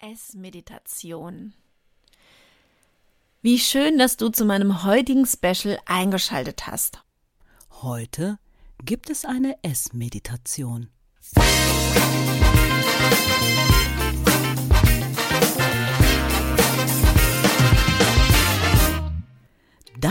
Essmeditation. Wie schön, dass du zu meinem heutigen Special eingeschaltet hast. Heute gibt es eine Essmeditation.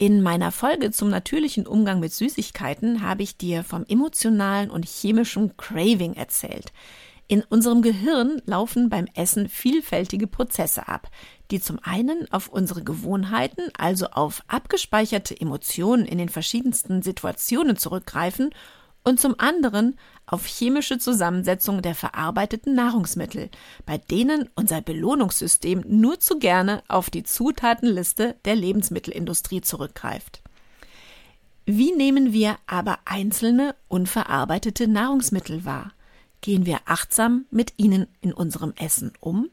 In meiner Folge zum natürlichen Umgang mit Süßigkeiten habe ich dir vom emotionalen und chemischen Craving erzählt. In unserem Gehirn laufen beim Essen vielfältige Prozesse ab, die zum einen auf unsere Gewohnheiten, also auf abgespeicherte Emotionen in den verschiedensten Situationen zurückgreifen und zum anderen auf chemische Zusammensetzung der verarbeiteten Nahrungsmittel, bei denen unser Belohnungssystem nur zu gerne auf die Zutatenliste der Lebensmittelindustrie zurückgreift. Wie nehmen wir aber einzelne unverarbeitete Nahrungsmittel wahr? Gehen wir achtsam mit ihnen in unserem Essen um?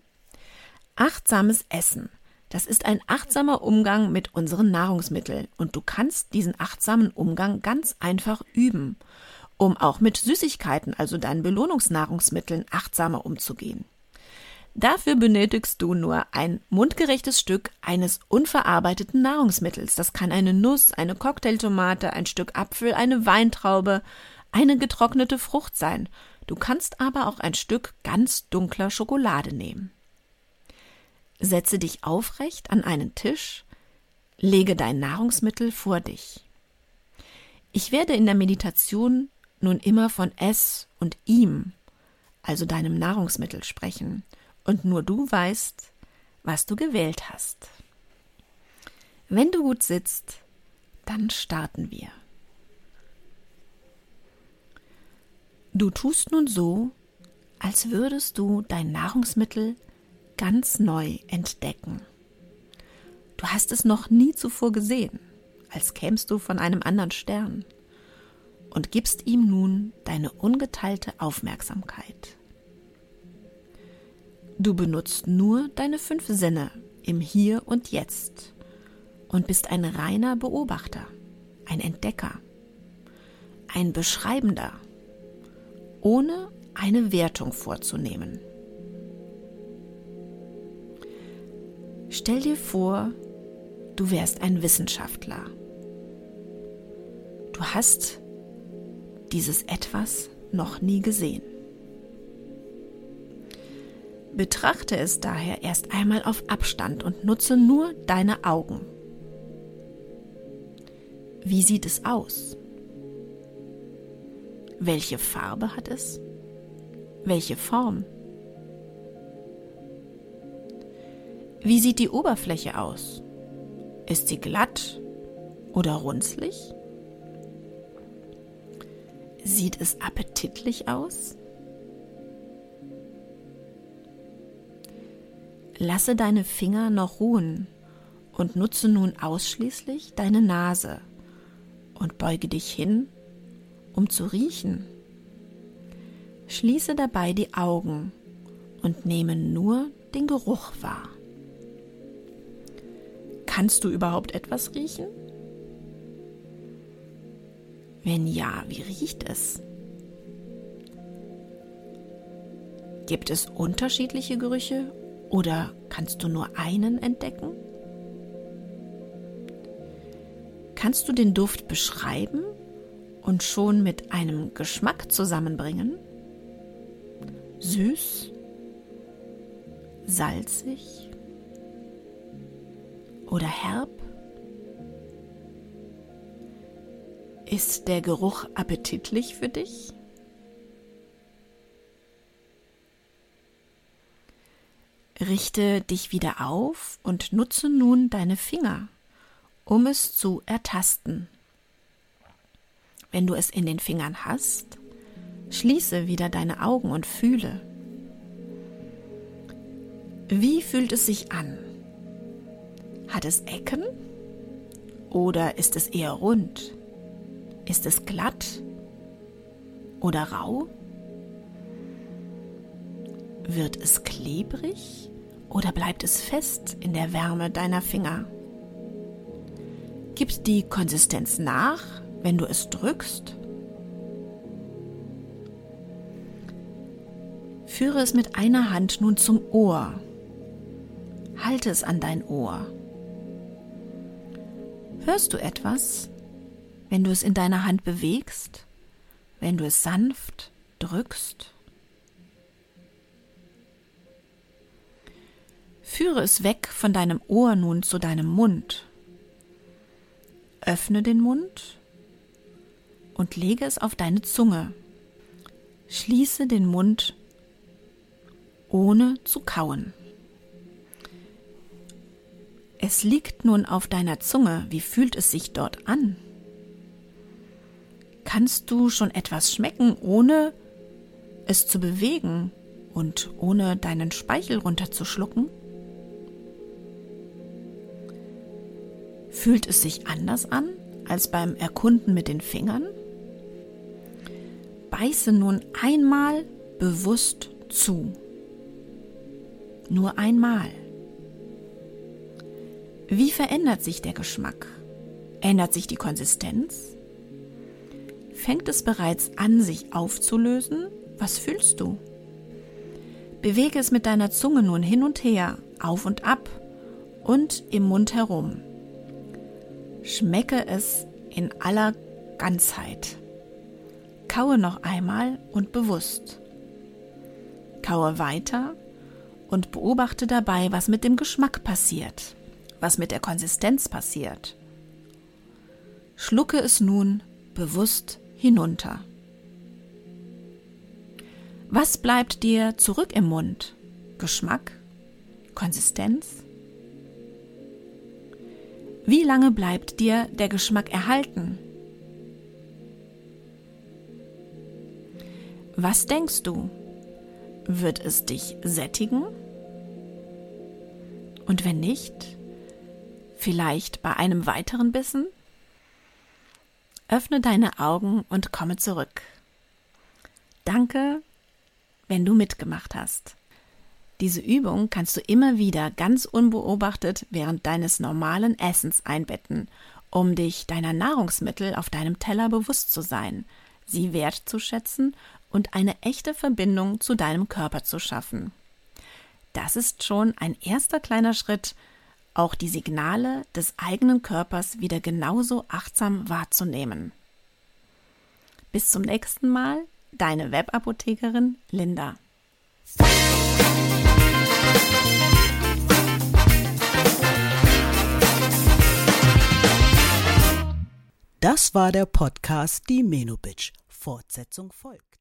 Achtsames Essen. Das ist ein achtsamer Umgang mit unseren Nahrungsmitteln und du kannst diesen achtsamen Umgang ganz einfach üben um auch mit Süßigkeiten, also deinen Belohnungsnahrungsmitteln, achtsamer umzugehen. Dafür benötigst du nur ein mundgerechtes Stück eines unverarbeiteten Nahrungsmittels. Das kann eine Nuss, eine Cocktailtomate, ein Stück Apfel, eine Weintraube, eine getrocknete Frucht sein. Du kannst aber auch ein Stück ganz dunkler Schokolade nehmen. Setze dich aufrecht an einen Tisch, lege dein Nahrungsmittel vor dich. Ich werde in der Meditation nun immer von es und ihm, also deinem Nahrungsmittel, sprechen, und nur du weißt, was du gewählt hast. Wenn du gut sitzt, dann starten wir. Du tust nun so, als würdest du dein Nahrungsmittel ganz neu entdecken. Du hast es noch nie zuvor gesehen, als kämst du von einem anderen Stern und gibst ihm nun deine ungeteilte Aufmerksamkeit. Du benutzt nur deine fünf Sinne im Hier und Jetzt und bist ein reiner Beobachter, ein Entdecker, ein Beschreibender, ohne eine Wertung vorzunehmen. Stell dir vor, du wärst ein Wissenschaftler. Du hast dieses etwas noch nie gesehen. Betrachte es daher erst einmal auf Abstand und nutze nur deine Augen. Wie sieht es aus? Welche Farbe hat es? Welche Form? Wie sieht die Oberfläche aus? Ist sie glatt oder runzlig? Sieht es appetitlich aus? Lasse deine Finger noch ruhen und nutze nun ausschließlich deine Nase und beuge dich hin, um zu riechen. Schließe dabei die Augen und nehme nur den Geruch wahr. Kannst du überhaupt etwas riechen? Wenn ja, wie riecht es? Gibt es unterschiedliche Gerüche oder kannst du nur einen entdecken? Kannst du den Duft beschreiben und schon mit einem Geschmack zusammenbringen? Süß? Salzig? Oder herb? Ist der Geruch appetitlich für dich? Richte dich wieder auf und nutze nun deine Finger, um es zu ertasten. Wenn du es in den Fingern hast, schließe wieder deine Augen und fühle. Wie fühlt es sich an? Hat es Ecken? Oder ist es eher rund? Ist es glatt oder rau? Wird es klebrig oder bleibt es fest in der Wärme deiner Finger? Gibt die Konsistenz nach, wenn du es drückst? Führe es mit einer Hand nun zum Ohr. Halte es an dein Ohr. Hörst du etwas, wenn du es in deiner Hand bewegst, wenn du es sanft drückst? Führe es weg von deinem Ohr nun zu deinem Mund. Öffne den Mund und lege es auf deine Zunge. Schließe den Mund ohne zu kauen. Es liegt nun auf deiner Zunge. Wie fühlt es sich dort an? Kannst du schon etwas schmecken, ohne es zu bewegen und ohne deinen Speichel runterzuschlucken? Fühlt es sich anders an als beim Erkunden mit den Fingern? Beiße nun einmal bewusst zu. Nur einmal. Wie verändert sich der Geschmack? Ändert sich die Konsistenz? Fängt es bereits an, sich aufzulösen? Was fühlst du? Bewege es mit deiner Zunge nun hin und her, auf und ab und im Mund herum. Schmecke es in aller Ganzheit. Kaue noch einmal und bewusst. Kaue weiter und beobachte dabei, was mit dem Geschmack passiert was mit der Konsistenz passiert. Schlucke es nun bewusst hinunter. Was bleibt dir zurück im Mund? Geschmack? Konsistenz? Wie lange bleibt dir der Geschmack erhalten? Was denkst du? Wird es dich sättigen? Und wenn nicht, Vielleicht bei einem weiteren Bissen? Öffne deine Augen und komme zurück. Danke, wenn du mitgemacht hast. Diese Übung kannst du immer wieder ganz unbeobachtet während deines normalen Essens einbetten, um dich deiner Nahrungsmittel auf deinem Teller bewusst zu sein, sie wertzuschätzen und eine echte Verbindung zu deinem Körper zu schaffen. Das ist schon ein erster kleiner Schritt, auch die Signale des eigenen Körpers wieder genauso achtsam wahrzunehmen. Bis zum nächsten Mal, deine Webapothekerin Linda. Das war der Podcast Die Menubitch. Fortsetzung folgt.